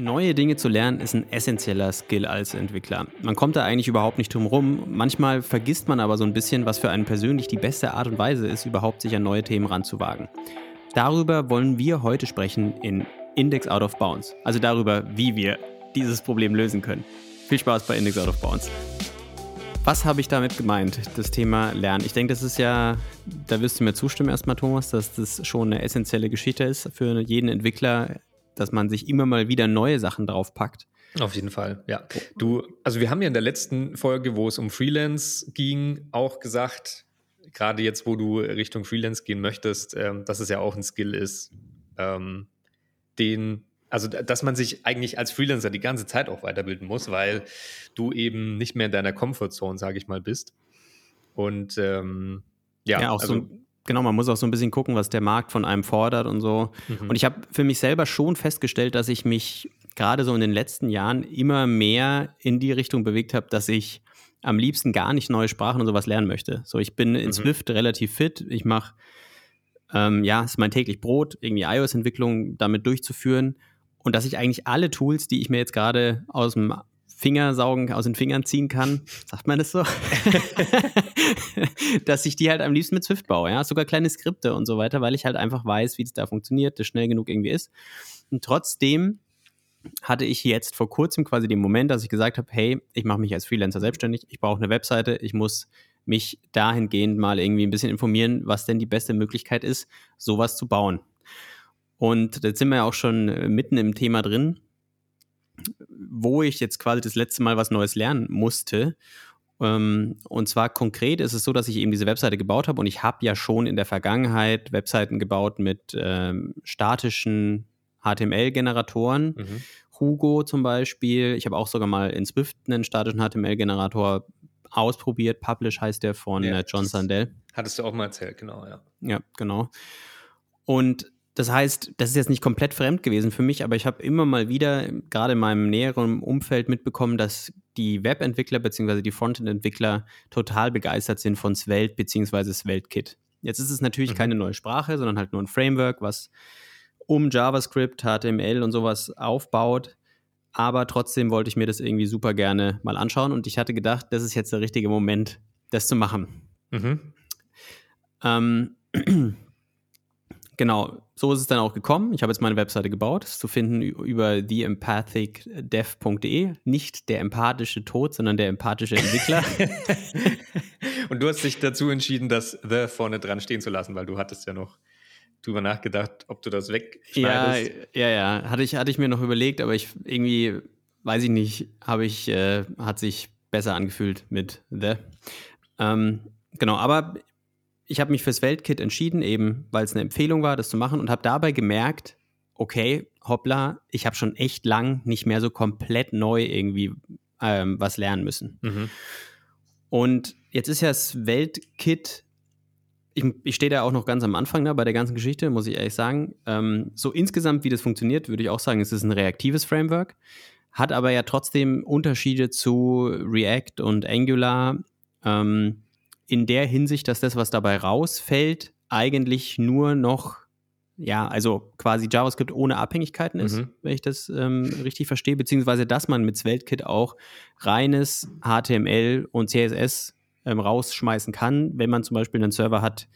Neue Dinge zu lernen ist ein essentieller Skill als Entwickler. Man kommt da eigentlich überhaupt nicht drum rum. Manchmal vergisst man aber so ein bisschen, was für einen persönlich die beste Art und Weise ist, überhaupt sich an neue Themen ranzuwagen. Darüber wollen wir heute sprechen in Index Out of Bounds. Also darüber, wie wir dieses Problem lösen können. Viel Spaß bei Index Out of Bounds. Was habe ich damit gemeint, das Thema Lernen? Ich denke, das ist ja, da wirst du mir zustimmen erstmal, Thomas, dass das schon eine essentielle Geschichte ist für jeden Entwickler, dass man sich immer mal wieder neue Sachen draufpackt. Auf jeden Fall, ja. Du, also wir haben ja in der letzten Folge, wo es um Freelance ging, auch gesagt, gerade jetzt, wo du Richtung Freelance gehen möchtest, ähm, dass es ja auch ein Skill ist, ähm, den, also dass man sich eigentlich als Freelancer die ganze Zeit auch weiterbilden muss, weil du eben nicht mehr in deiner Comfortzone, sage ich mal, bist. Und ähm, ja, ja, auch also, so genau, man muss auch so ein bisschen gucken, was der Markt von einem fordert und so. Mhm. Und ich habe für mich selber schon festgestellt, dass ich mich gerade so in den letzten Jahren immer mehr in die Richtung bewegt habe, dass ich am liebsten gar nicht neue Sprachen und sowas lernen möchte. So, ich bin in mhm. Swift relativ fit. Ich mache, ähm, ja, es ist mein täglich Brot, irgendwie iOS-Entwicklung damit durchzuführen. Und dass ich eigentlich alle Tools, die ich mir jetzt gerade aus dem Fingersaugen aus den Fingern ziehen kann, sagt man das so, dass ich die halt am liebsten mit Swift baue, ja, sogar kleine Skripte und so weiter, weil ich halt einfach weiß, wie es da funktioniert, das schnell genug irgendwie ist. Und trotzdem hatte ich jetzt vor kurzem quasi den Moment, dass ich gesagt habe, hey, ich mache mich als Freelancer selbstständig, ich brauche eine Webseite, ich muss mich dahingehend mal irgendwie ein bisschen informieren, was denn die beste Möglichkeit ist, sowas zu bauen. Und jetzt sind wir ja auch schon mitten im Thema drin wo ich jetzt quasi das letzte Mal was Neues lernen musste. Ähm, und zwar konkret ist es so, dass ich eben diese Webseite gebaut habe und ich habe ja schon in der Vergangenheit Webseiten gebaut mit ähm, statischen HTML-Generatoren. Mhm. Hugo zum Beispiel. Ich habe auch sogar mal in Swift einen statischen HTML-Generator ausprobiert. Publish heißt der von ja, äh, John Sandell. Hattest du auch mal erzählt, genau, ja. Ja, genau. Und das heißt, das ist jetzt nicht komplett fremd gewesen für mich, aber ich habe immer mal wieder, gerade in meinem näheren Umfeld, mitbekommen, dass die Webentwickler bzw. die Frontend-Entwickler total begeistert sind von Svelte bzw. SvelteKit. Jetzt ist es natürlich mhm. keine neue Sprache, sondern halt nur ein Framework, was um JavaScript, HTML und sowas aufbaut. Aber trotzdem wollte ich mir das irgendwie super gerne mal anschauen und ich hatte gedacht, das ist jetzt der richtige Moment, das zu machen. Mhm. Ähm, Genau, so ist es dann auch gekommen. Ich habe jetzt meine Webseite gebaut. Ist zu finden über theempathicdev.de. Nicht der empathische Tod, sondern der empathische Entwickler. Und du hast dich dazu entschieden, das The vorne dran stehen zu lassen, weil du hattest ja noch drüber nachgedacht, ob du das wegschneidest. Ja, ja, ja. Hatte ich, hatte ich mir noch überlegt, aber ich irgendwie, weiß ich nicht, habe ich, äh, hat sich besser angefühlt mit The. Ähm, genau, aber ich habe mich fürs Weltkit entschieden, eben weil es eine Empfehlung war, das zu machen und habe dabei gemerkt, okay, hoppla, ich habe schon echt lang nicht mehr so komplett neu irgendwie ähm, was lernen müssen. Mhm. Und jetzt ist ja das Weltkit, ich, ich stehe da auch noch ganz am Anfang da bei der ganzen Geschichte, muss ich ehrlich sagen. Ähm, so insgesamt, wie das funktioniert, würde ich auch sagen, es ist ein reaktives Framework, hat aber ja trotzdem Unterschiede zu React und Angular. Ähm, in der Hinsicht, dass das, was dabei rausfällt, eigentlich nur noch, ja, also quasi JavaScript ohne Abhängigkeiten ist, mhm. wenn ich das ähm, richtig verstehe, beziehungsweise dass man mit SvelteKit auch reines HTML und CSS ähm, rausschmeißen kann, wenn man zum Beispiel einen Server hat,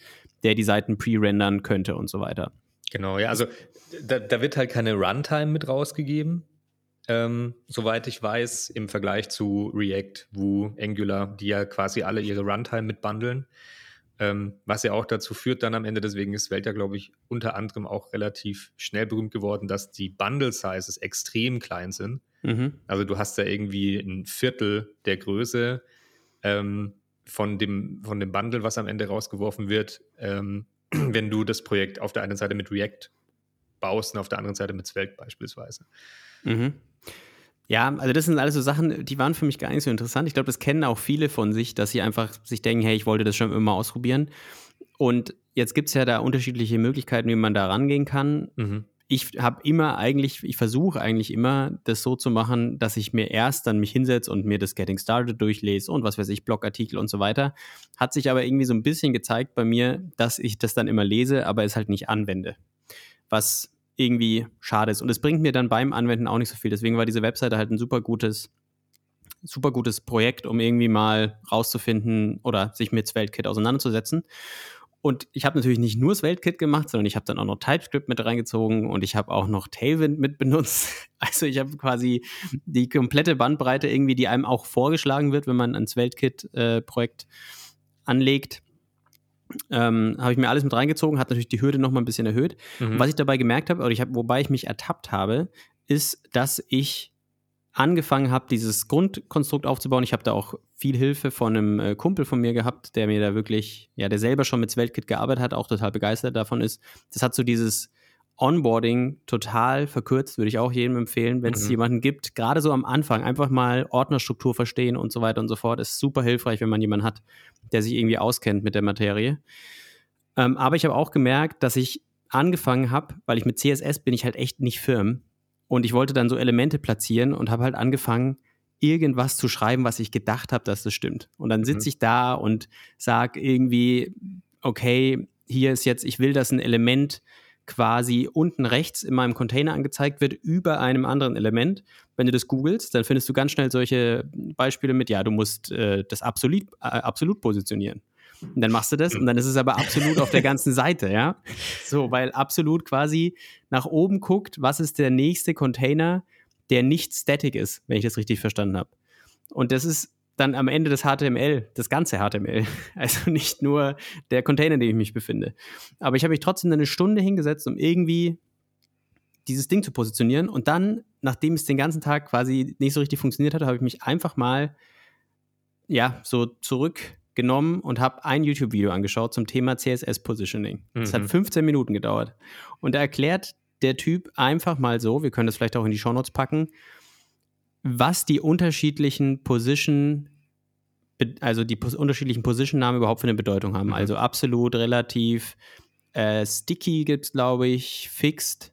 der die Seiten pre-rendern könnte und so weiter. Genau, ja, also da, da wird halt keine Runtime mit rausgegeben, ähm, soweit ich weiß, im Vergleich zu React, Vue, Angular, die ja quasi alle ihre Runtime mitbundeln. Ähm, was ja auch dazu führt, dann am Ende, deswegen ist Welt ja, glaube ich, unter anderem auch relativ schnell berühmt geworden, dass die Bundle-Sizes extrem klein sind. Mhm. Also du hast da irgendwie ein Viertel der Größe ähm, von, dem, von dem Bundle, was am Ende rausgeworfen wird, ähm, wenn du das Projekt auf der einen Seite mit React baust und auf der anderen Seite mit Svelte beispielsweise. Mhm. Ja, also das sind alles so Sachen, die waren für mich gar nicht so interessant. Ich glaube, das kennen auch viele von sich, dass sie einfach sich denken, hey, ich wollte das schon immer ausprobieren. Und jetzt gibt es ja da unterschiedliche Möglichkeiten, wie man da rangehen kann. Mhm. Ich habe immer eigentlich, ich versuche eigentlich immer, das so zu machen, dass ich mir erst dann mich hinsetze und mir das Getting Started durchlese und was weiß ich, Blogartikel und so weiter. Hat sich aber irgendwie so ein bisschen gezeigt bei mir, dass ich das dann immer lese, aber es halt nicht anwende. Was irgendwie schade ist. Und es bringt mir dann beim Anwenden auch nicht so viel. Deswegen war diese Webseite halt ein super gutes, super gutes Projekt, um irgendwie mal rauszufinden oder sich mit SvelteKit auseinanderzusetzen. Und ich habe natürlich nicht nur das Weltkit gemacht, sondern ich habe dann auch noch TypeScript mit reingezogen und ich habe auch noch Tailwind mit benutzt. Also ich habe quasi die komplette Bandbreite irgendwie, die einem auch vorgeschlagen wird, wenn man ans Weltkit-Projekt äh, anlegt. Ähm, habe ich mir alles mit reingezogen, hat natürlich die Hürde noch mal ein bisschen erhöht. Mhm. was ich dabei gemerkt habe, oder ich hab, wobei ich mich ertappt habe, ist, dass ich angefangen habe, dieses Grundkonstrukt aufzubauen. Ich habe da auch viel Hilfe von einem äh, Kumpel von mir gehabt, der mir da wirklich, ja, der selber schon mit Svelte gearbeitet hat, auch total begeistert davon ist. Das hat so dieses Onboarding total verkürzt, würde ich auch jedem empfehlen, wenn es mhm. jemanden gibt, gerade so am Anfang, einfach mal Ordnerstruktur verstehen und so weiter und so fort, ist super hilfreich, wenn man jemanden hat, der sich irgendwie auskennt mit der Materie. Ähm, aber ich habe auch gemerkt, dass ich angefangen habe, weil ich mit CSS bin ich halt echt nicht firm, und ich wollte dann so Elemente platzieren und habe halt angefangen, irgendwas zu schreiben, was ich gedacht habe, dass das stimmt. Und dann sitze mhm. ich da und sage irgendwie, okay, hier ist jetzt, ich will, dass ein Element quasi unten rechts in meinem Container angezeigt wird über einem anderen Element. Wenn du das googelst, dann findest du ganz schnell solche Beispiele mit, ja, du musst äh, das absolut, äh, absolut positionieren. Und dann machst du das und dann ist es aber absolut auf der ganzen Seite, ja. So, weil absolut quasi nach oben guckt, was ist der nächste Container, der nicht static ist, wenn ich das richtig verstanden habe. Und das ist dann am Ende des HTML, das ganze HTML. Also nicht nur der Container, in dem ich mich befinde. Aber ich habe mich trotzdem eine Stunde hingesetzt, um irgendwie dieses Ding zu positionieren. Und dann, nachdem es den ganzen Tag quasi nicht so richtig funktioniert hat, habe ich mich einfach mal ja, so zurück genommen und habe ein YouTube-Video angeschaut zum Thema CSS Positioning. Das mhm. hat 15 Minuten gedauert. Und da erklärt der Typ einfach mal so, wir können das vielleicht auch in die Shownotes packen, was die unterschiedlichen Position, also die unterschiedlichen Position-Namen überhaupt für eine Bedeutung haben. Mhm. Also absolut, relativ, äh, sticky gibt es, glaube ich, fixed.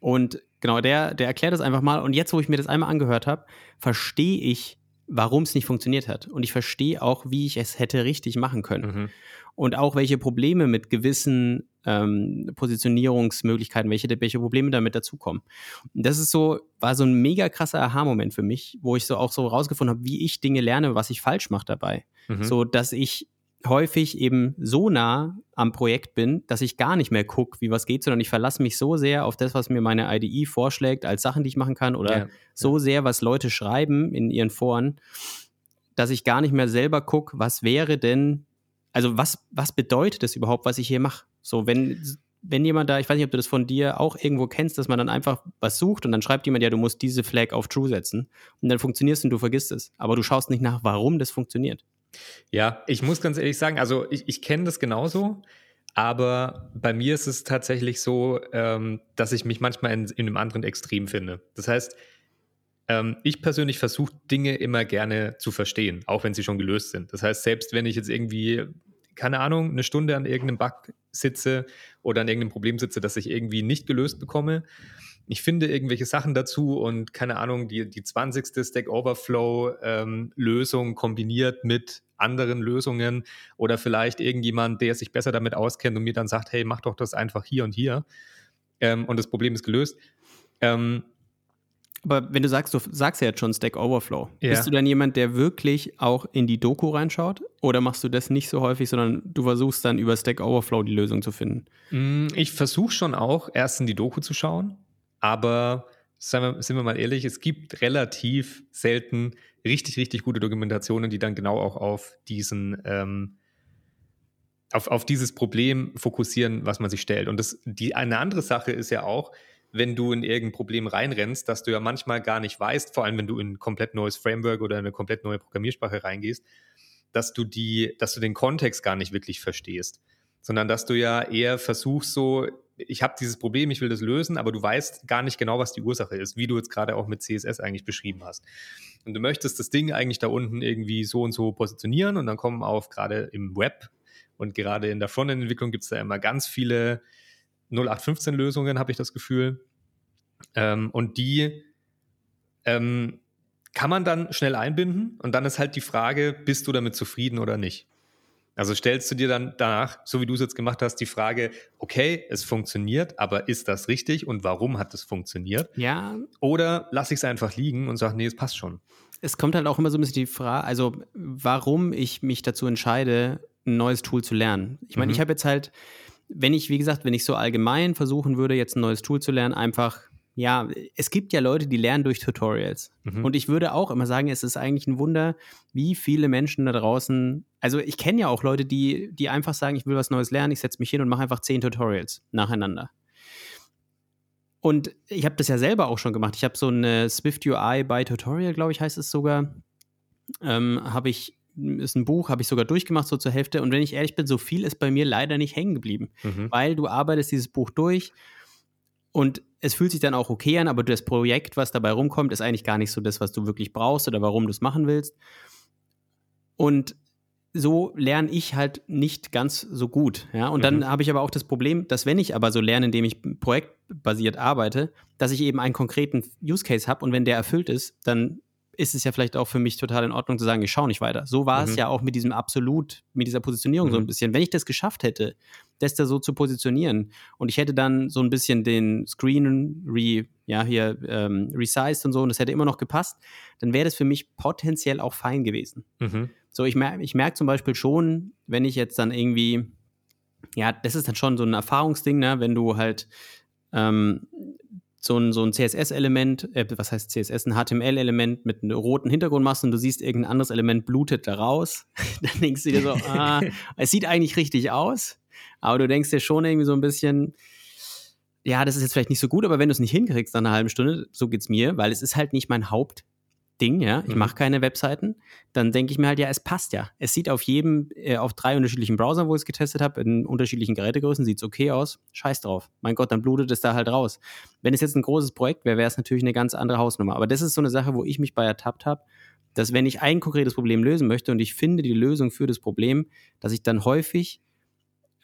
Und genau, der, der erklärt das einfach mal. Und jetzt, wo ich mir das einmal angehört habe, verstehe ich warum es nicht funktioniert hat. Und ich verstehe auch, wie ich es hätte richtig machen können. Mhm. Und auch welche Probleme mit gewissen ähm, Positionierungsmöglichkeiten, welche, welche Probleme damit dazukommen. Und das ist so, war so ein mega krasser Aha-Moment für mich, wo ich so auch so rausgefunden habe, wie ich Dinge lerne, was ich falsch mache dabei. Mhm. So, dass ich häufig eben so nah am Projekt bin, dass ich gar nicht mehr gucke, wie was geht, sondern ich verlasse mich so sehr auf das, was mir meine IDE vorschlägt, als Sachen, die ich machen kann, oder ja, so ja. sehr, was Leute schreiben in ihren Foren, dass ich gar nicht mehr selber gucke, was wäre denn, also was, was bedeutet das überhaupt, was ich hier mache? So, wenn, wenn jemand da, ich weiß nicht, ob du das von dir auch irgendwo kennst, dass man dann einfach was sucht und dann schreibt jemand, ja, du musst diese Flag auf True setzen und dann funktioniert es und du vergisst es. Aber du schaust nicht nach, warum das funktioniert. Ja, ich muss ganz ehrlich sagen, also ich, ich kenne das genauso, aber bei mir ist es tatsächlich so, ähm, dass ich mich manchmal in, in einem anderen Extrem finde. Das heißt, ähm, ich persönlich versuche Dinge immer gerne zu verstehen, auch wenn sie schon gelöst sind. Das heißt, selbst wenn ich jetzt irgendwie, keine Ahnung, eine Stunde an irgendeinem Bug sitze oder an irgendeinem Problem sitze, das ich irgendwie nicht gelöst bekomme, ich finde irgendwelche Sachen dazu und keine Ahnung, die, die 20. Stack Overflow ähm, kombiniert mit anderen Lösungen oder vielleicht irgendjemand, der sich besser damit auskennt und mir dann sagt, hey, mach doch das einfach hier und hier ähm, und das Problem ist gelöst. Ähm, aber wenn du sagst, du sagst ja jetzt schon Stack Overflow, ja. bist du dann jemand, der wirklich auch in die Doku reinschaut? Oder machst du das nicht so häufig, sondern du versuchst dann über Stack Overflow die Lösung zu finden? Mm, ich versuche schon auch, erst in die Doku zu schauen aber wir, sind wir mal ehrlich, es gibt relativ selten richtig, richtig gute Dokumentationen, die dann genau auch auf diesen ähm, auf, auf dieses Problem fokussieren, was man sich stellt. Und das, die, eine andere Sache ist ja auch, wenn du in irgendein Problem reinrennst, dass du ja manchmal gar nicht weißt, vor allem wenn du in ein komplett neues Framework oder eine komplett neue Programmiersprache reingehst, dass du die, dass du den Kontext gar nicht wirklich verstehst, sondern dass du ja eher versuchst, so ich habe dieses Problem, ich will das lösen, aber du weißt gar nicht genau, was die Ursache ist, wie du jetzt gerade auch mit CSS eigentlich beschrieben hast. Und du möchtest das Ding eigentlich da unten irgendwie so und so positionieren und dann kommen auf gerade im Web und gerade in der Frontend-Entwicklung gibt es da immer ganz viele 0815-Lösungen, habe ich das Gefühl. Ähm, und die ähm, kann man dann schnell einbinden und dann ist halt die Frage, bist du damit zufrieden oder nicht? Also stellst du dir dann danach, so wie du es jetzt gemacht hast, die Frage, okay, es funktioniert, aber ist das richtig und warum hat es funktioniert? Ja. Oder lasse ich es einfach liegen und sage, nee, es passt schon. Es kommt halt auch immer so ein bisschen die Frage, also warum ich mich dazu entscheide, ein neues Tool zu lernen. Ich meine, mhm. ich habe jetzt halt, wenn ich, wie gesagt, wenn ich so allgemein versuchen würde, jetzt ein neues Tool zu lernen, einfach ja, es gibt ja Leute, die lernen durch Tutorials. Mhm. Und ich würde auch immer sagen, es ist eigentlich ein Wunder, wie viele Menschen da draußen, also ich kenne ja auch Leute, die, die einfach sagen, ich will was Neues lernen, ich setze mich hin und mache einfach zehn Tutorials nacheinander. Und ich habe das ja selber auch schon gemacht. Ich habe so eine Swift UI by Tutorial, glaube ich, heißt es sogar. Ähm, habe ich, ist ein Buch, habe ich sogar durchgemacht, so zur Hälfte. Und wenn ich ehrlich bin, so viel ist bei mir leider nicht hängen geblieben, mhm. weil du arbeitest dieses Buch durch und es fühlt sich dann auch okay an, aber das Projekt, was dabei rumkommt, ist eigentlich gar nicht so das, was du wirklich brauchst oder warum du es machen willst. Und so lerne ich halt nicht ganz so gut. Ja? Und mhm. dann habe ich aber auch das Problem, dass wenn ich aber so lerne, indem ich projektbasiert arbeite, dass ich eben einen konkreten Use Case habe und wenn der erfüllt ist, dann ist es ja vielleicht auch für mich total in Ordnung zu sagen, ich schaue nicht weiter. So war mhm. es ja auch mit diesem Absolut, mit dieser Positionierung mhm. so ein bisschen. Wenn ich das geschafft hätte, das da so zu positionieren und ich hätte dann so ein bisschen den Screen re, ja, hier ähm, resized und so und das hätte immer noch gepasst, dann wäre das für mich potenziell auch fein gewesen. Mhm. So, ich merke ich merk zum Beispiel schon, wenn ich jetzt dann irgendwie, ja, das ist dann schon so ein Erfahrungsding, ne, wenn du halt ähm, so ein, so ein CSS-Element, äh, was heißt CSS, ein HTML-Element mit einem roten Hintergrund machst und du siehst irgendein anderes Element blutet da raus, dann denkst du dir so, ah, es sieht eigentlich richtig aus, aber du denkst dir schon irgendwie so ein bisschen, ja, das ist jetzt vielleicht nicht so gut, aber wenn du es nicht hinkriegst nach einer halben Stunde, so geht es mir, weil es ist halt nicht mein Haupt, Ding, ja, ich mhm. mache keine Webseiten, dann denke ich mir halt, ja, es passt ja. Es sieht auf jedem, äh, auf drei unterschiedlichen Browsern, wo ich es getestet habe, in unterschiedlichen Gerätegrößen, sieht es okay aus. Scheiß drauf. Mein Gott, dann blutet es da halt raus. Wenn es jetzt ein großes Projekt wäre, wäre es natürlich eine ganz andere Hausnummer. Aber das ist so eine Sache, wo ich mich bei ertappt habe, dass wenn ich ein konkretes Problem lösen möchte und ich finde die Lösung für das Problem, dass ich dann häufig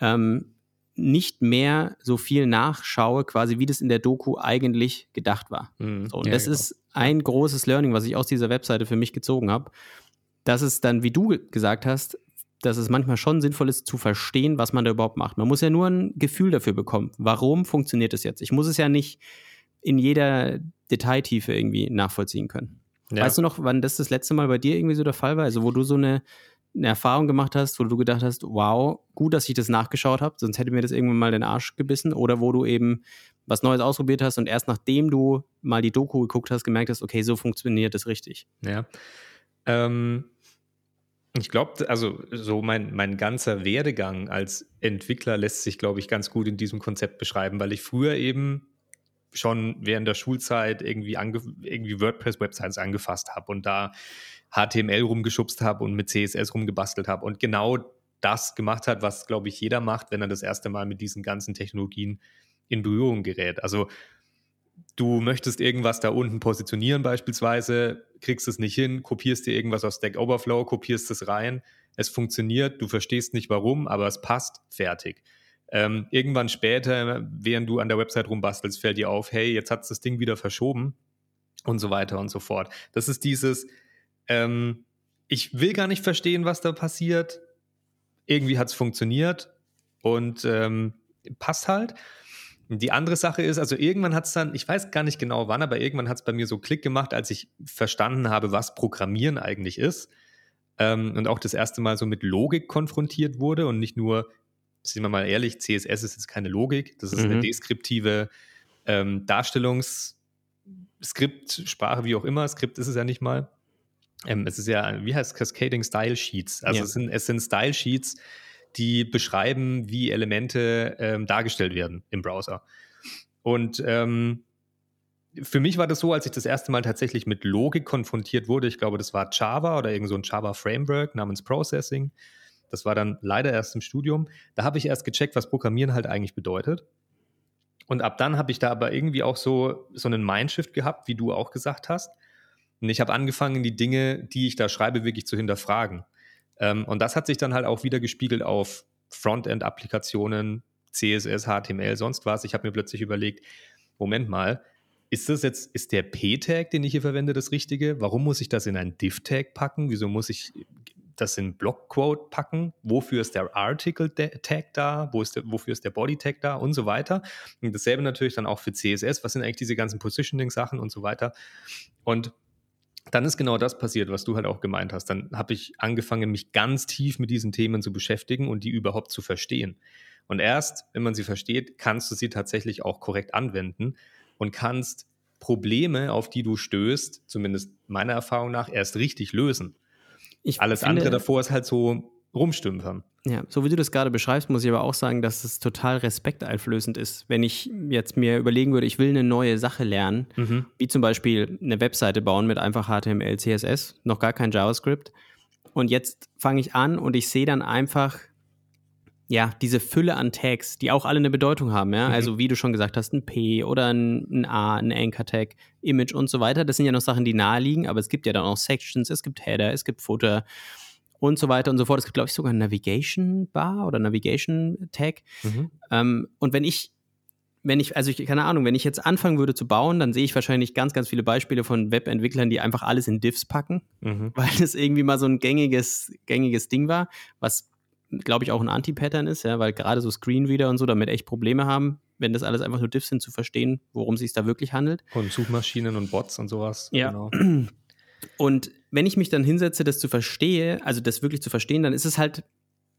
ähm, nicht mehr so viel nachschaue, quasi wie das in der Doku eigentlich gedacht war. Mhm. So, und ja, das genau. ist ein großes Learning, was ich aus dieser Webseite für mich gezogen habe, dass es dann, wie du gesagt hast, dass es manchmal schon sinnvoll ist zu verstehen, was man da überhaupt macht. Man muss ja nur ein Gefühl dafür bekommen, warum funktioniert es jetzt. Ich muss es ja nicht in jeder Detailtiefe irgendwie nachvollziehen können. Ja. Weißt du noch, wann das das letzte Mal bei dir irgendwie so der Fall war? Also wo du so eine eine Erfahrung gemacht hast, wo du gedacht hast, wow, gut, dass ich das nachgeschaut habe, sonst hätte mir das irgendwann mal den Arsch gebissen, oder wo du eben was Neues ausprobiert hast und erst nachdem du mal die Doku geguckt hast, gemerkt hast, okay, so funktioniert das richtig. Ja. Ähm, ich glaube, also so mein, mein ganzer Werdegang als Entwickler lässt sich, glaube ich, ganz gut in diesem Konzept beschreiben, weil ich früher eben schon während der Schulzeit irgendwie, irgendwie WordPress-Websites angefasst habe und da HTML rumgeschubst habe und mit CSS rumgebastelt habe und genau das gemacht hat, was, glaube ich, jeder macht, wenn er das erste Mal mit diesen ganzen Technologien in Berührung gerät. Also du möchtest irgendwas da unten positionieren beispielsweise, kriegst es nicht hin, kopierst dir irgendwas aus Stack Overflow, kopierst es rein, es funktioniert, du verstehst nicht warum, aber es passt, fertig. Ähm, irgendwann später, während du an der Website rumbastelst, fällt dir auf, hey, jetzt hat das Ding wieder verschoben und so weiter und so fort. Das ist dieses, ähm, ich will gar nicht verstehen, was da passiert. Irgendwie hat es funktioniert und ähm, passt halt. Die andere Sache ist, also irgendwann hat es dann, ich weiß gar nicht genau wann, aber irgendwann hat es bei mir so Klick gemacht, als ich verstanden habe, was Programmieren eigentlich ist. Ähm, und auch das erste Mal so mit Logik konfrontiert wurde und nicht nur, sind wir mal ehrlich, CSS ist jetzt keine Logik, das ist mhm. eine deskriptive ähm, Darstellungsskriptsprache, wie auch immer. Skript ist es ja nicht mal. Ähm, es ist ja, wie heißt Cascading Style Sheets? Also ja. es, sind, es sind Style Sheets, die beschreiben, wie Elemente ähm, dargestellt werden im Browser. Und ähm, für mich war das so, als ich das erste Mal tatsächlich mit Logik konfrontiert wurde, ich glaube, das war Java oder irgend so ein Java-Framework namens Processing. Das war dann leider erst im Studium. Da habe ich erst gecheckt, was Programmieren halt eigentlich bedeutet. Und ab dann habe ich da aber irgendwie auch so, so einen Mindshift gehabt, wie du auch gesagt hast. Und ich habe angefangen, die Dinge, die ich da schreibe, wirklich zu hinterfragen. Ähm, und das hat sich dann halt auch wieder gespiegelt auf Frontend-Applikationen, CSS, HTML, sonst was. Ich habe mir plötzlich überlegt, Moment mal, ist das jetzt, ist der P-Tag, den ich hier verwende, das Richtige? Warum muss ich das in ein Div-Tag packen? Wieso muss ich, das in Blockquote packen, wofür ist der Article-Tag da, Wo ist der, wofür ist der Body-Tag da und so weiter. Und dasselbe natürlich dann auch für CSS, was sind eigentlich diese ganzen Positioning-Sachen und so weiter. Und dann ist genau das passiert, was du halt auch gemeint hast. Dann habe ich angefangen, mich ganz tief mit diesen Themen zu beschäftigen und die überhaupt zu verstehen. Und erst, wenn man sie versteht, kannst du sie tatsächlich auch korrekt anwenden und kannst Probleme, auf die du stößt, zumindest meiner Erfahrung nach, erst richtig lösen. Ich Alles finde, andere davor ist halt so rumstümpern. Ja, so wie du das gerade beschreibst, muss ich aber auch sagen, dass es total respekteinflößend ist. Wenn ich jetzt mir überlegen würde, ich will eine neue Sache lernen, mhm. wie zum Beispiel eine Webseite bauen mit einfach HTML, CSS, noch gar kein JavaScript. Und jetzt fange ich an und ich sehe dann einfach, ja, diese Fülle an Tags, die auch alle eine Bedeutung haben, ja. Mhm. Also wie du schon gesagt hast, ein P oder ein, ein A, ein Anchor-Tag, Image und so weiter. Das sind ja noch Sachen, die naheliegen, aber es gibt ja dann auch Sections, es gibt Header, es gibt Footer und so weiter und so fort. Es gibt, glaube ich, sogar ein Navigation Bar oder Navigation Tag. Mhm. Ähm, und wenn ich, wenn ich, also ich, keine Ahnung, wenn ich jetzt anfangen würde zu bauen, dann sehe ich wahrscheinlich ganz, ganz viele Beispiele von Webentwicklern, die einfach alles in Diffs packen, mhm. weil das irgendwie mal so ein gängiges, gängiges Ding war, was glaube ich, auch ein Anti-Pattern ist, ja, weil gerade so Screenreader und so damit echt Probleme haben, wenn das alles einfach nur Diffs sind, zu verstehen, worum es sich da wirklich handelt. Und Suchmaschinen und Bots und sowas. Ja. Genau. Und wenn ich mich dann hinsetze, das zu verstehen, also das wirklich zu verstehen, dann ist es halt,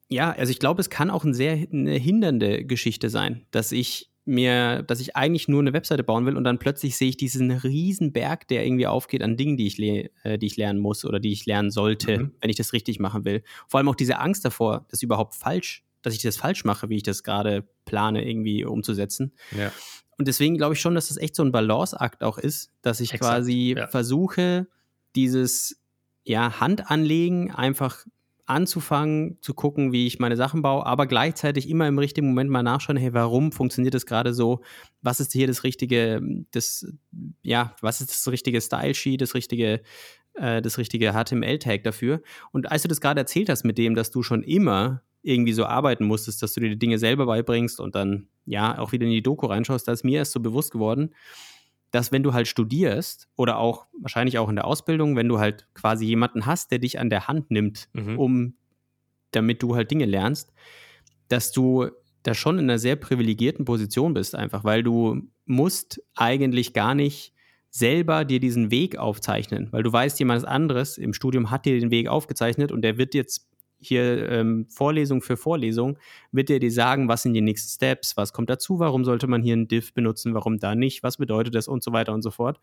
ja, also ich glaube, es kann auch ein sehr eine hindernde Geschichte sein, dass ich mir, dass ich eigentlich nur eine Webseite bauen will und dann plötzlich sehe ich diesen riesen Berg, der irgendwie aufgeht an Dingen, die ich, äh, die ich lernen muss oder die ich lernen sollte, mhm. wenn ich das richtig machen will. Vor allem auch diese Angst davor, das überhaupt falsch, dass ich das falsch mache, wie ich das gerade plane, irgendwie umzusetzen. Ja. Und deswegen glaube ich schon, dass das echt so ein Balanceakt auch ist, dass ich Exakt, quasi ja. versuche, dieses ja, Hand anlegen, einfach anzufangen, zu gucken, wie ich meine Sachen baue, aber gleichzeitig immer im richtigen Moment mal nachschauen, hey, warum funktioniert das gerade so? Was ist hier das richtige, das, ja, was ist das richtige Style-Sheet, das richtige, äh, das richtige HTML-Tag dafür? Und als du das gerade erzählt hast mit dem, dass du schon immer irgendwie so arbeiten musstest, dass du dir die Dinge selber beibringst und dann, ja, auch wieder in die Doku reinschaust, da ist mir erst so bewusst geworden, dass wenn du halt studierst oder auch wahrscheinlich auch in der Ausbildung, wenn du halt quasi jemanden hast, der dich an der Hand nimmt, mhm. um damit du halt Dinge lernst, dass du da schon in einer sehr privilegierten Position bist, einfach, weil du musst eigentlich gar nicht selber dir diesen Weg aufzeichnen, weil du weißt, jemand anderes im Studium hat dir den Weg aufgezeichnet und der wird jetzt hier ähm, Vorlesung für Vorlesung, wird er dir sagen, was sind die nächsten Steps, was kommt dazu, warum sollte man hier einen Div benutzen, warum da nicht, was bedeutet das und so weiter und so fort.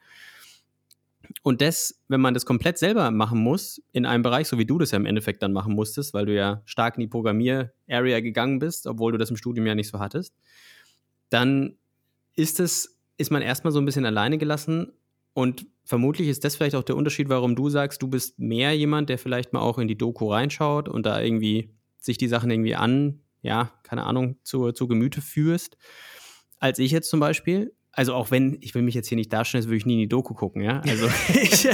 Und das, wenn man das komplett selber machen muss, in einem Bereich, so wie du das ja im Endeffekt dann machen musstest, weil du ja stark in die Programmier-Area gegangen bist, obwohl du das im Studium ja nicht so hattest, dann ist es, ist man erstmal so ein bisschen alleine gelassen und vermutlich ist das vielleicht auch der Unterschied, warum du sagst, du bist mehr jemand, der vielleicht mal auch in die Doku reinschaut und da irgendwie sich die Sachen irgendwie an, ja, keine Ahnung, zu, zu Gemüte führst, als ich jetzt zum Beispiel. Also auch wenn, ich will mich jetzt hier nicht darstellen, als würde ich nie in die Doku gucken, ja. Also ich,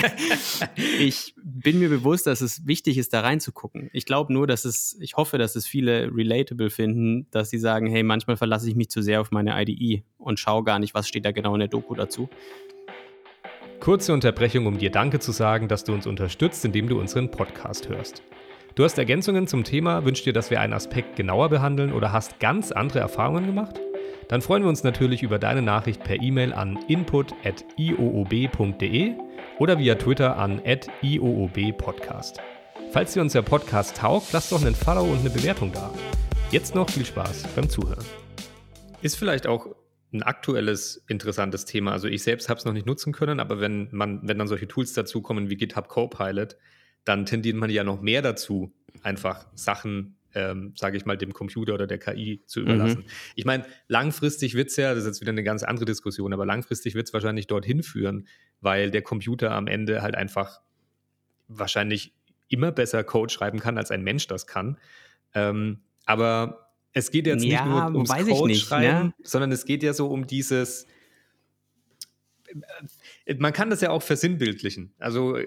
ich bin mir bewusst, dass es wichtig ist, da reinzugucken. Ich glaube nur, dass es, ich hoffe, dass es viele relatable finden, dass sie sagen, hey, manchmal verlasse ich mich zu sehr auf meine IDE und schaue gar nicht, was steht da genau in der Doku dazu. Kurze Unterbrechung, um dir Danke zu sagen, dass du uns unterstützt, indem du unseren Podcast hörst. Du hast Ergänzungen zum Thema, wünschst dir, dass wir einen Aspekt genauer behandeln oder hast ganz andere Erfahrungen gemacht? Dann freuen wir uns natürlich über deine Nachricht per E-Mail an input.ioob.de oder via Twitter an @ioobpodcast. Falls dir unser Podcast taugt, lass doch einen Follow und eine Bewertung da. Jetzt noch viel Spaß beim Zuhören. Ist vielleicht auch ein aktuelles, interessantes Thema. Also ich selbst habe es noch nicht nutzen können, aber wenn man, wenn dann solche Tools dazukommen wie GitHub Copilot, dann tendiert man ja noch mehr dazu, einfach Sachen, ähm, sage ich mal, dem Computer oder der KI zu überlassen. Mhm. Ich meine, langfristig wird es ja, das ist jetzt wieder eine ganz andere Diskussion, aber langfristig wird es wahrscheinlich dorthin führen, weil der Computer am Ende halt einfach wahrscheinlich immer besser Code schreiben kann, als ein Mensch das kann. Ähm, aber es geht jetzt ja, nicht nur ums Code nicht, schreiben, ne? sondern es geht ja so um dieses äh, man kann das ja auch versinnbildlichen. Also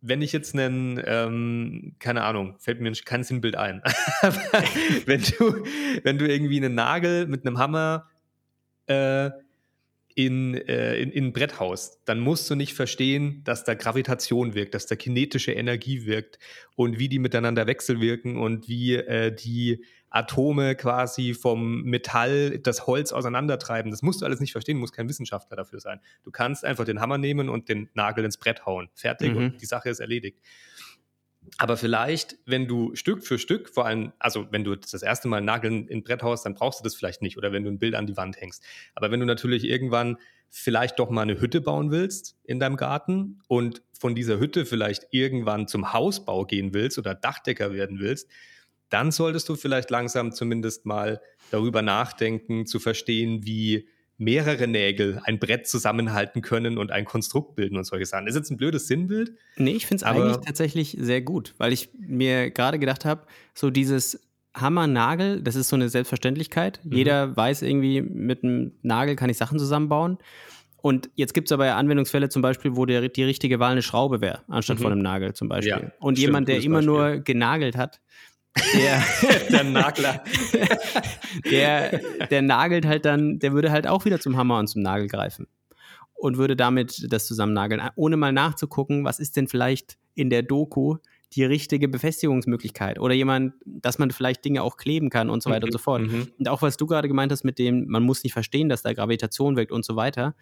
wenn ich jetzt einen, ähm, keine Ahnung, fällt mir kein Sinnbild ein. wenn du, wenn du irgendwie einen Nagel mit einem Hammer äh, in, äh, in, in ein Bretthaus, dann musst du nicht verstehen, dass da Gravitation wirkt, dass da kinetische Energie wirkt und wie die miteinander wechselwirken und wie äh, die Atome quasi vom Metall das Holz auseinandertreiben. Das musst du alles nicht verstehen, musst kein Wissenschaftler dafür sein. Du kannst einfach den Hammer nehmen und den Nagel ins Brett hauen. Fertig mhm. und die Sache ist erledigt. Aber vielleicht, wenn du Stück für Stück, vor allem, also wenn du das erste Mal Nageln in Brett haust, dann brauchst du das vielleicht nicht oder wenn du ein Bild an die Wand hängst. Aber wenn du natürlich irgendwann vielleicht doch mal eine Hütte bauen willst in deinem Garten und von dieser Hütte vielleicht irgendwann zum Hausbau gehen willst oder Dachdecker werden willst, dann solltest du vielleicht langsam zumindest mal darüber nachdenken, zu verstehen, wie mehrere Nägel ein Brett zusammenhalten können und ein Konstrukt bilden und solche Sachen. Ist jetzt ein blödes Sinnbild? Nee, ich finde es eigentlich tatsächlich sehr gut, weil ich mir gerade gedacht habe, so dieses Hammer-Nagel, das ist so eine Selbstverständlichkeit. Mhm. Jeder weiß irgendwie, mit einem Nagel kann ich Sachen zusammenbauen. Und jetzt gibt es aber ja Anwendungsfälle zum Beispiel, wo der, die richtige Wahl eine Schraube wäre, anstatt mhm. von einem Nagel zum Beispiel. Ja, und stimmt, jemand, der immer Beispiel. nur genagelt hat, der, der Nagler. der, der nagelt halt dann, der würde halt auch wieder zum Hammer und zum Nagel greifen. Und würde damit das zusammennageln, ohne mal nachzugucken, was ist denn vielleicht in der Doku die richtige Befestigungsmöglichkeit oder jemand, dass man vielleicht Dinge auch kleben kann und so weiter mhm. und so fort. Mhm. Und auch was du gerade gemeint hast mit dem, man muss nicht verstehen, dass da Gravitation wirkt und so weiter.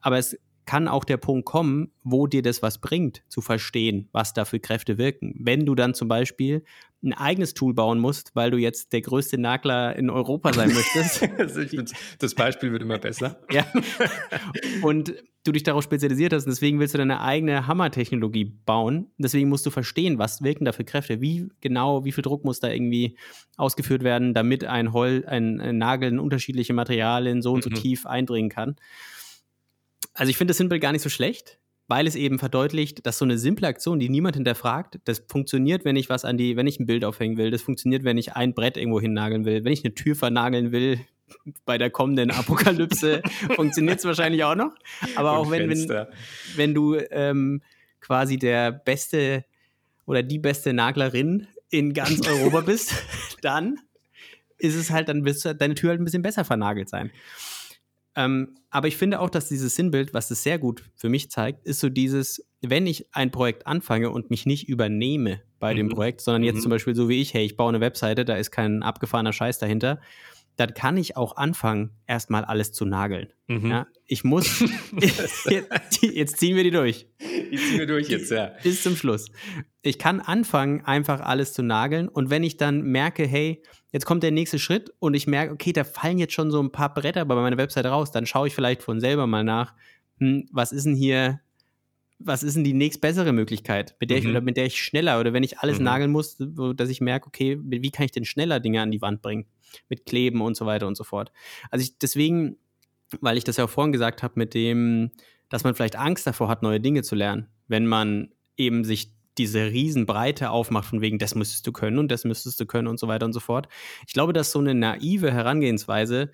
Aber es kann auch der Punkt kommen, wo dir das was bringt, zu verstehen, was da für Kräfte wirken. Wenn du dann zum Beispiel ein eigenes Tool bauen musst, weil du jetzt der größte Nagler in Europa sein möchtest. das Beispiel wird immer besser. ja. Und du dich darauf spezialisiert hast, deswegen willst du deine eigene Hammertechnologie bauen. Deswegen musst du verstehen, was wirken da für Kräfte, wie genau, wie viel Druck muss da irgendwie ausgeführt werden, damit ein Hol, ein, ein Nagel in unterschiedliche Materialien so und so mhm. tief eindringen kann. Also ich finde das Simple gar nicht so schlecht, weil es eben verdeutlicht, dass so eine simple Aktion, die niemand hinterfragt, das funktioniert, wenn ich was an die, wenn ich ein Bild aufhängen will, das funktioniert, wenn ich ein Brett irgendwo hinnageln will, wenn ich eine Tür vernageln will, bei der kommenden Apokalypse funktioniert es wahrscheinlich auch noch. Aber auch wenn, wenn, wenn du ähm, quasi der beste oder die beste Naglerin in ganz Europa bist, dann ist es halt, dann wirst du deine Tür halt ein bisschen besser vernagelt sein. Ähm, aber ich finde auch, dass dieses Sinnbild, was es sehr gut für mich zeigt, ist so dieses, wenn ich ein Projekt anfange und mich nicht übernehme bei mhm. dem Projekt, sondern jetzt mhm. zum Beispiel so wie ich, hey, ich baue eine Webseite, da ist kein abgefahrener Scheiß dahinter, dann kann ich auch anfangen, erstmal alles zu nageln. Mhm. Ja, ich muss, jetzt, jetzt, ziehen wir die durch. Die ziehen wir durch jetzt, ja. Bis zum Schluss. Ich kann anfangen, einfach alles zu nageln und wenn ich dann merke, hey, jetzt kommt der nächste Schritt und ich merke, okay, da fallen jetzt schon so ein paar Bretter bei meiner Webseite raus, dann schaue ich vielleicht von selber mal nach, hm, was ist denn hier was ist denn die nächstbessere Möglichkeit, mit der, mhm. ich, oder mit der ich schneller oder wenn ich alles mhm. nageln muss, dass ich merke, okay, wie kann ich denn schneller Dinge an die Wand bringen? Mit Kleben und so weiter und so fort. Also ich, deswegen, weil ich das ja auch vorhin gesagt habe, mit dem, dass man vielleicht Angst davor hat, neue Dinge zu lernen, wenn man eben sich diese Riesenbreite aufmacht, von wegen, das müsstest du können und das müsstest du können und so weiter und so fort. Ich glaube, dass so eine naive Herangehensweise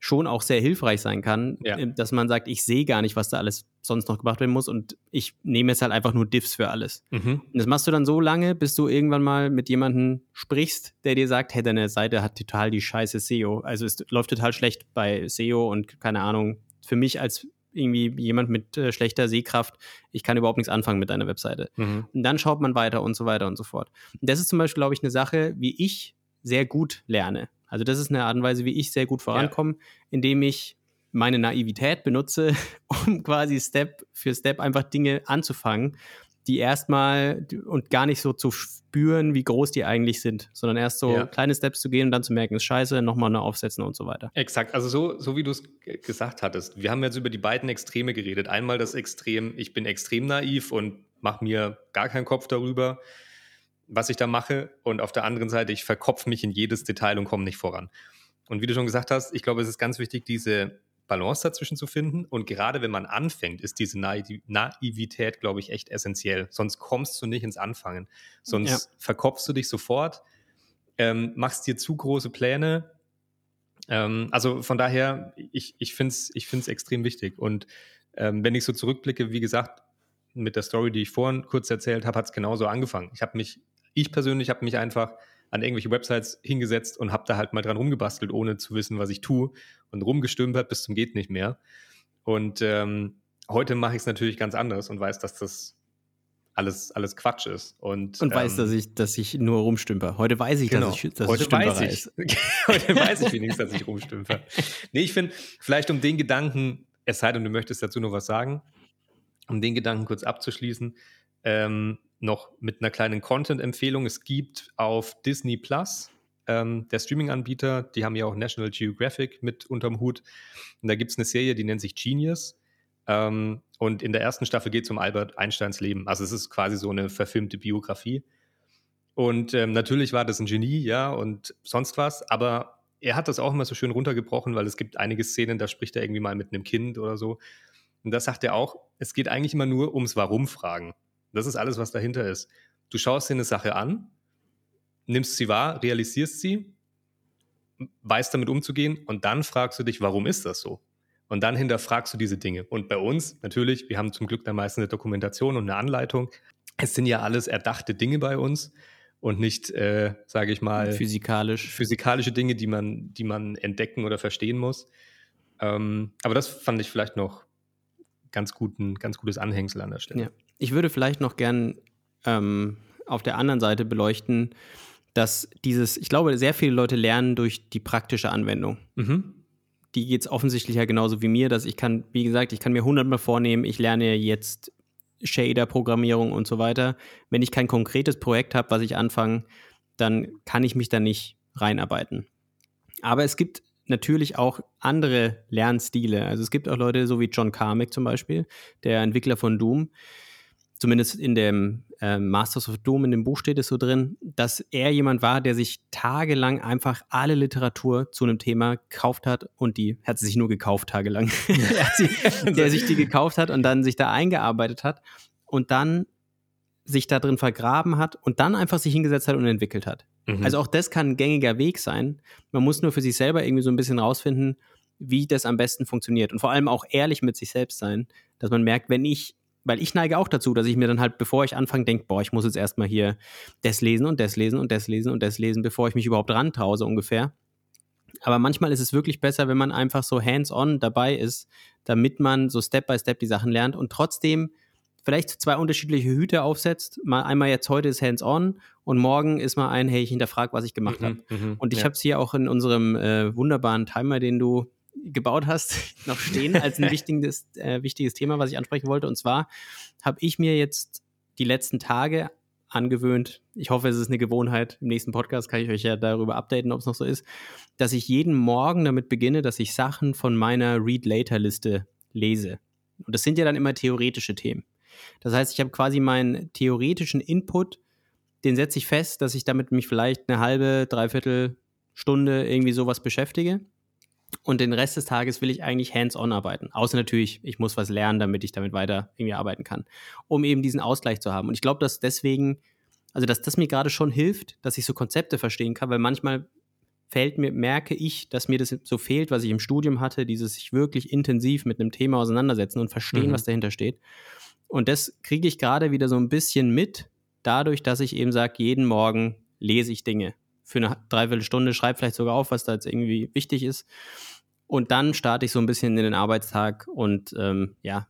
schon auch sehr hilfreich sein kann, ja. Ähm, dass man sagt, ich sehe gar nicht, was da alles sonst noch gemacht werden muss und ich nehme jetzt halt einfach nur Diffs für alles. Mhm. Und das machst du dann so lange, bis du irgendwann mal mit jemandem sprichst, der dir sagt, hey, deine Seite hat total die scheiße SEO. Also es läuft total schlecht bei SEO und keine Ahnung, für mich als irgendwie jemand mit äh, schlechter Sehkraft, ich kann überhaupt nichts anfangen mit deiner Webseite. Mhm. Und dann schaut man weiter und so weiter und so fort. Und das ist zum Beispiel, glaube ich, eine Sache, wie ich sehr gut lerne. Also das ist eine Art und Weise, wie ich sehr gut vorankomme, ja. indem ich meine Naivität benutze, um quasi Step für Step einfach Dinge anzufangen, die erstmal und gar nicht so zu spüren, wie groß die eigentlich sind, sondern erst so ja. kleine Steps zu gehen und dann zu merken, ist scheiße, nochmal eine aufsetzen und so weiter. Exakt, also so, so wie du es gesagt hattest. Wir haben jetzt über die beiden Extreme geredet. Einmal das Extrem, ich bin extrem naiv und mache mir gar keinen Kopf darüber was ich da mache. Und auf der anderen Seite, ich verkopfe mich in jedes Detail und komme nicht voran. Und wie du schon gesagt hast, ich glaube, es ist ganz wichtig, diese Balance dazwischen zu finden. Und gerade wenn man anfängt, ist diese Naivität, glaube ich, echt essentiell. Sonst kommst du nicht ins Anfangen. Sonst ja. verkopfst du dich sofort, ähm, machst dir zu große Pläne. Ähm, also von daher, ich, ich finde es ich find's extrem wichtig. Und ähm, wenn ich so zurückblicke, wie gesagt, mit der Story, die ich vorhin kurz erzählt habe, hat es genauso angefangen. Ich habe mich ich persönlich habe mich einfach an irgendwelche Websites hingesetzt und habe da halt mal dran rumgebastelt, ohne zu wissen, was ich tue und rumgestümpert bis zum geht nicht mehr. Und ähm, heute mache ich es natürlich ganz anders und weiß, dass das alles, alles Quatsch ist. Und, und weiß, dass, ähm, ich, dass ich nur rumstümper. Heute weiß ich, genau. dass ich, dass heute ich weiß ich. heute weiß ich wenigstens, dass ich rumstümper. Nee, ich finde, vielleicht um den Gedanken, es sei denn, du möchtest dazu noch was sagen, um den Gedanken kurz abzuschließen, ähm, noch mit einer kleinen Content-Empfehlung. Es gibt auf Disney Plus, ähm, der Streaming-Anbieter, die haben ja auch National Geographic mit unterm Hut. Und da gibt es eine Serie, die nennt sich Genius. Ähm, und in der ersten Staffel geht es um Albert Einsteins Leben. Also es ist quasi so eine verfilmte Biografie. Und ähm, natürlich war das ein Genie, ja, und sonst was, aber er hat das auch immer so schön runtergebrochen, weil es gibt einige Szenen, da spricht er irgendwie mal mit einem Kind oder so. Und da sagt er auch, es geht eigentlich immer nur ums Warum-Fragen. Das ist alles, was dahinter ist. Du schaust dir eine Sache an, nimmst sie wahr, realisierst sie, weißt damit umzugehen und dann fragst du dich, warum ist das so? Und dann hinterfragst du diese Dinge. Und bei uns, natürlich, wir haben zum Glück dann meistens eine Dokumentation und eine Anleitung. Es sind ja alles erdachte Dinge bei uns und nicht, äh, sage ich mal, physikalisch. physikalische Dinge, die man, die man entdecken oder verstehen muss. Ähm, aber das fand ich vielleicht noch ganz, guten, ganz gutes Anhängsel an der Stelle. Ja. Ich würde vielleicht noch gern ähm, auf der anderen Seite beleuchten, dass dieses, ich glaube, sehr viele Leute lernen durch die praktische Anwendung. Mhm die geht es offensichtlich ja genauso wie mir, dass ich kann, wie gesagt, ich kann mir hundertmal vornehmen, ich lerne jetzt Shader-Programmierung und so weiter. Wenn ich kein konkretes Projekt habe, was ich anfange, dann kann ich mich da nicht reinarbeiten. Aber es gibt natürlich auch andere Lernstile. Also es gibt auch Leute, so wie John Carmack zum Beispiel, der Entwickler von Doom, zumindest in dem äh, Masters of Doom, in dem Buch steht es so drin, dass er jemand war, der sich tagelang einfach alle Literatur zu einem Thema gekauft hat und die hat sie sich nur gekauft tagelang. sie, der sich die gekauft hat und dann sich da eingearbeitet hat und dann sich da drin vergraben hat und dann einfach sich hingesetzt hat und entwickelt hat. Mhm. Also auch das kann ein gängiger Weg sein. Man muss nur für sich selber irgendwie so ein bisschen rausfinden, wie das am besten funktioniert und vor allem auch ehrlich mit sich selbst sein, dass man merkt, wenn ich weil ich neige auch dazu, dass ich mir dann halt, bevor ich anfange, denke, boah, ich muss jetzt erstmal hier das lesen und das lesen und das lesen und das lesen, bevor ich mich überhaupt rantraue, so ungefähr. Aber manchmal ist es wirklich besser, wenn man einfach so hands-on dabei ist, damit man so Step by Step die Sachen lernt und trotzdem vielleicht zwei unterschiedliche Hüte aufsetzt. Mal einmal jetzt heute ist hands-on und morgen ist mal ein, hey, ich hinterfrage, was ich gemacht mhm, habe. Mhm, und ich ja. habe es hier auch in unserem äh, wunderbaren Timer, den du gebaut hast, noch stehen als ein wichtiges, äh, wichtiges Thema, was ich ansprechen wollte. Und zwar habe ich mir jetzt die letzten Tage angewöhnt, ich hoffe, es ist eine Gewohnheit, im nächsten Podcast kann ich euch ja darüber updaten, ob es noch so ist, dass ich jeden Morgen damit beginne, dass ich Sachen von meiner Read-Later-Liste lese. Und das sind ja dann immer theoretische Themen. Das heißt, ich habe quasi meinen theoretischen Input, den setze ich fest, dass ich damit mich vielleicht eine halbe, dreiviertel Stunde irgendwie sowas beschäftige. Und den Rest des Tages will ich eigentlich hands-on arbeiten. Außer natürlich, ich muss was lernen, damit ich damit weiter irgendwie arbeiten kann. Um eben diesen Ausgleich zu haben. Und ich glaube, dass deswegen, also dass das mir gerade schon hilft, dass ich so Konzepte verstehen kann, weil manchmal fällt mir, merke ich, dass mir das so fehlt, was ich im Studium hatte, dieses sich wirklich intensiv mit einem Thema auseinandersetzen und verstehen, mhm. was dahinter steht. Und das kriege ich gerade wieder so ein bisschen mit, dadurch, dass ich eben sage, jeden Morgen lese ich Dinge für eine Dreiviertelstunde, schreibe vielleicht sogar auf, was da jetzt irgendwie wichtig ist. Und dann starte ich so ein bisschen in den Arbeitstag und ähm, ja,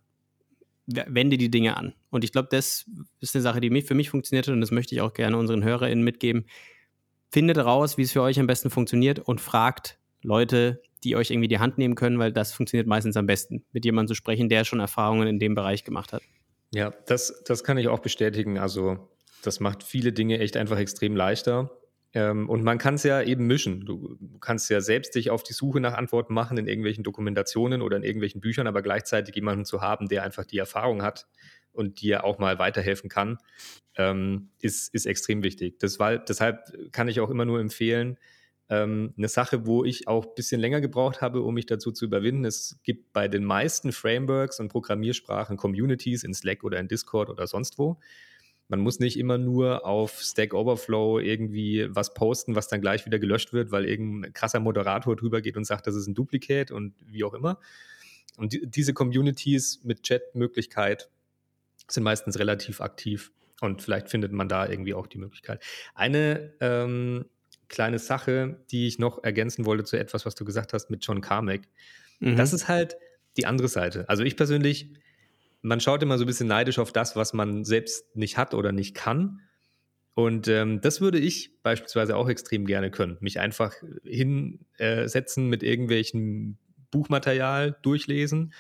wende die Dinge an. Und ich glaube, das ist eine Sache, die für mich funktioniert hat und das möchte ich auch gerne unseren HörerInnen mitgeben. Findet raus, wie es für euch am besten funktioniert und fragt Leute, die euch irgendwie die Hand nehmen können, weil das funktioniert meistens am besten, mit jemandem zu sprechen, der schon Erfahrungen in dem Bereich gemacht hat. Ja, das, das kann ich auch bestätigen. Also, das macht viele Dinge echt einfach extrem leichter. Ähm, und man kann es ja eben mischen. Du, kannst ja selbst dich auf die Suche nach Antworten machen in irgendwelchen Dokumentationen oder in irgendwelchen Büchern, aber gleichzeitig jemanden zu haben, der einfach die Erfahrung hat und dir auch mal weiterhelfen kann, ähm, ist, ist extrem wichtig. Das war, deshalb kann ich auch immer nur empfehlen, ähm, eine Sache, wo ich auch ein bisschen länger gebraucht habe, um mich dazu zu überwinden. Es gibt bei den meisten Frameworks und Programmiersprachen Communities in Slack oder in Discord oder sonst wo. Man muss nicht immer nur auf Stack Overflow irgendwie was posten, was dann gleich wieder gelöscht wird, weil irgendein krasser Moderator drüber geht und sagt, das ist ein Duplikat und wie auch immer. Und die, diese Communities mit Chat-Möglichkeit sind meistens relativ aktiv und vielleicht findet man da irgendwie auch die Möglichkeit. Eine ähm, kleine Sache, die ich noch ergänzen wollte zu etwas, was du gesagt hast mit John Carmack. Mhm. Das ist halt, die andere Seite. Also ich persönlich, man schaut immer so ein bisschen neidisch auf das, was man selbst nicht hat oder nicht kann. Und ähm, das würde ich beispielsweise auch extrem gerne können. Mich einfach hinsetzen mit irgendwelchen Buchmaterial durchlesen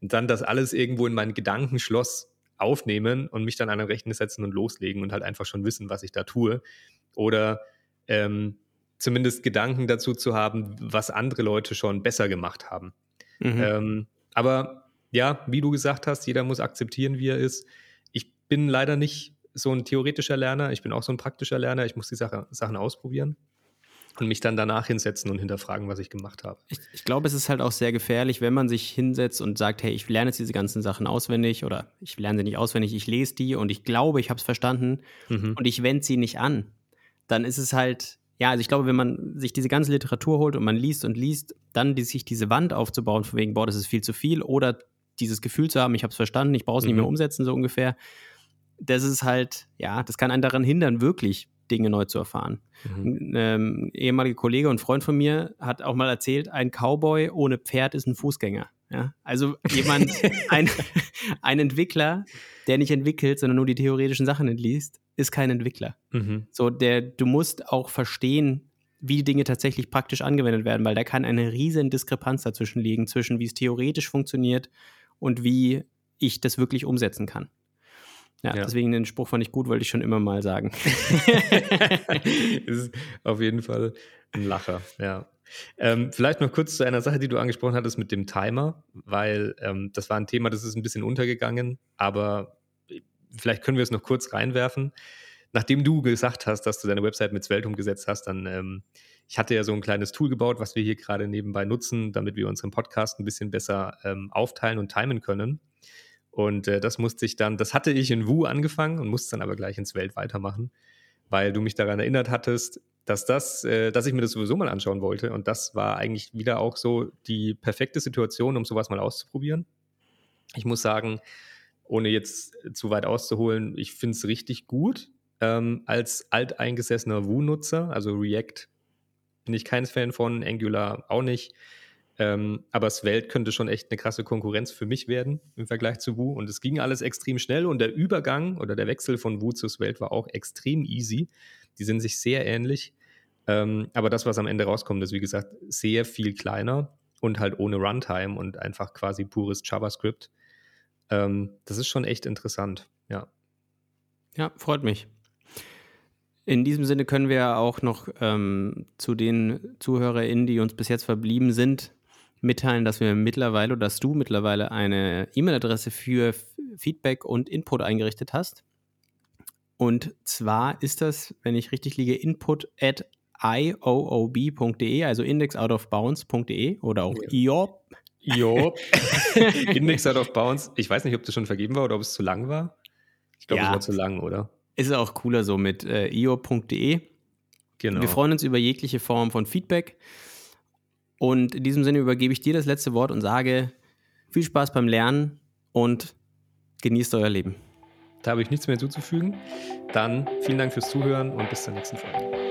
und dann das alles irgendwo in mein Gedankenschloss aufnehmen und mich dann an den Rechner setzen und loslegen und halt einfach schon wissen, was ich da tue. Oder ähm, zumindest Gedanken dazu zu haben, was andere Leute schon besser gemacht haben. Mhm. Ähm, aber ja, wie du gesagt hast, jeder muss akzeptieren, wie er ist. Ich bin leider nicht so ein theoretischer Lerner, ich bin auch so ein praktischer Lerner, ich muss die Sache, Sachen ausprobieren und mich dann danach hinsetzen und hinterfragen, was ich gemacht habe. Ich, ich, glaube, es ist halt auch sehr gefährlich, wenn man sich hinsetzt und sagt, hey, ich lerne jetzt diese ganzen Sachen auswendig oder ich lerne sie nicht auswendig, ich lese die und ich glaube, ich habe es verstanden mhm. und ich wende sie nicht an. Dann ist es halt, ja, also ich glaube, wenn man sich diese ganze Literatur holt und man liest und liest, dann die, sich diese Wand aufzubauen, von wegen, boah, das ist viel zu viel oder dieses Gefühl zu haben, ich habe es verstanden, ich brauche es mhm. nicht mehr umsetzen, so ungefähr. Das ist halt, ja, das kann einen daran hindern, wirklich Dinge neu zu erfahren. Mhm. Ein ähm, ehemaliger Kollege und Freund von mir hat auch mal erzählt, ein Cowboy ohne Pferd ist ein Fußgänger. Ja? Also jemand, ein, ein Entwickler, der nicht entwickelt, sondern nur die theoretischen Sachen entliest, ist kein Entwickler. Mhm. So, der, du musst auch verstehen, wie Dinge tatsächlich praktisch angewendet werden, weil da kann eine riesen Diskrepanz dazwischen liegen, zwischen wie es theoretisch funktioniert und wie ich das wirklich umsetzen kann. Ja, ja, deswegen den Spruch fand ich gut, wollte ich schon immer mal sagen. ist auf jeden Fall ein Lacher, ja. Ähm, vielleicht noch kurz zu einer Sache, die du angesprochen hattest mit dem Timer, weil ähm, das war ein Thema, das ist ein bisschen untergegangen, aber vielleicht können wir es noch kurz reinwerfen. Nachdem du gesagt hast, dass du deine Website mit Svelte umgesetzt hast, dann, ähm, ich hatte ja so ein kleines Tool gebaut, was wir hier gerade nebenbei nutzen, damit wir unseren Podcast ein bisschen besser ähm, aufteilen und timen können. Und äh, das musste ich dann, das hatte ich in Wu angefangen und musste dann aber gleich ins Welt weitermachen, weil du mich daran erinnert hattest, dass das, äh, dass ich mir das sowieso mal anschauen wollte. Und das war eigentlich wieder auch so die perfekte Situation, um sowas mal auszuprobieren. Ich muss sagen, ohne jetzt zu weit auszuholen, ich finde es richtig gut. Ähm, als alteingesessener Wu-Nutzer, also React bin ich kein Fan von, Angular auch nicht. Ähm, aber Svelte könnte schon echt eine krasse Konkurrenz für mich werden im Vergleich zu Wu. Und es ging alles extrem schnell und der Übergang oder der Wechsel von Wu zu Svelte war auch extrem easy. Die sind sich sehr ähnlich. Ähm, aber das, was am Ende rauskommt, ist wie gesagt sehr viel kleiner und halt ohne Runtime und einfach quasi pures JavaScript. Ähm, das ist schon echt interessant, ja. Ja, freut mich. In diesem Sinne können wir auch noch ähm, zu den ZuhörerInnen, die uns bis jetzt verblieben sind, mitteilen, dass wir mittlerweile oder dass du mittlerweile eine E-Mail-Adresse für Feedback und Input eingerichtet hast. Und zwar ist das, wenn ich richtig liege, input at ioob.de, also indexoutofbounds.de oder auch IOP. IOP. Index out of bounds. Ich weiß nicht, ob das schon vergeben war oder ob es zu lang war. Ich glaube, ja. es war zu lang, oder? Ist auch cooler so mit äh, iop.de. Genau. Wir freuen uns über jegliche Form von Feedback. Und in diesem Sinne übergebe ich dir das letzte Wort und sage viel Spaß beim Lernen und genießt euer Leben. Da habe ich nichts mehr hinzuzufügen. Dann vielen Dank fürs Zuhören und bis zur nächsten Folge.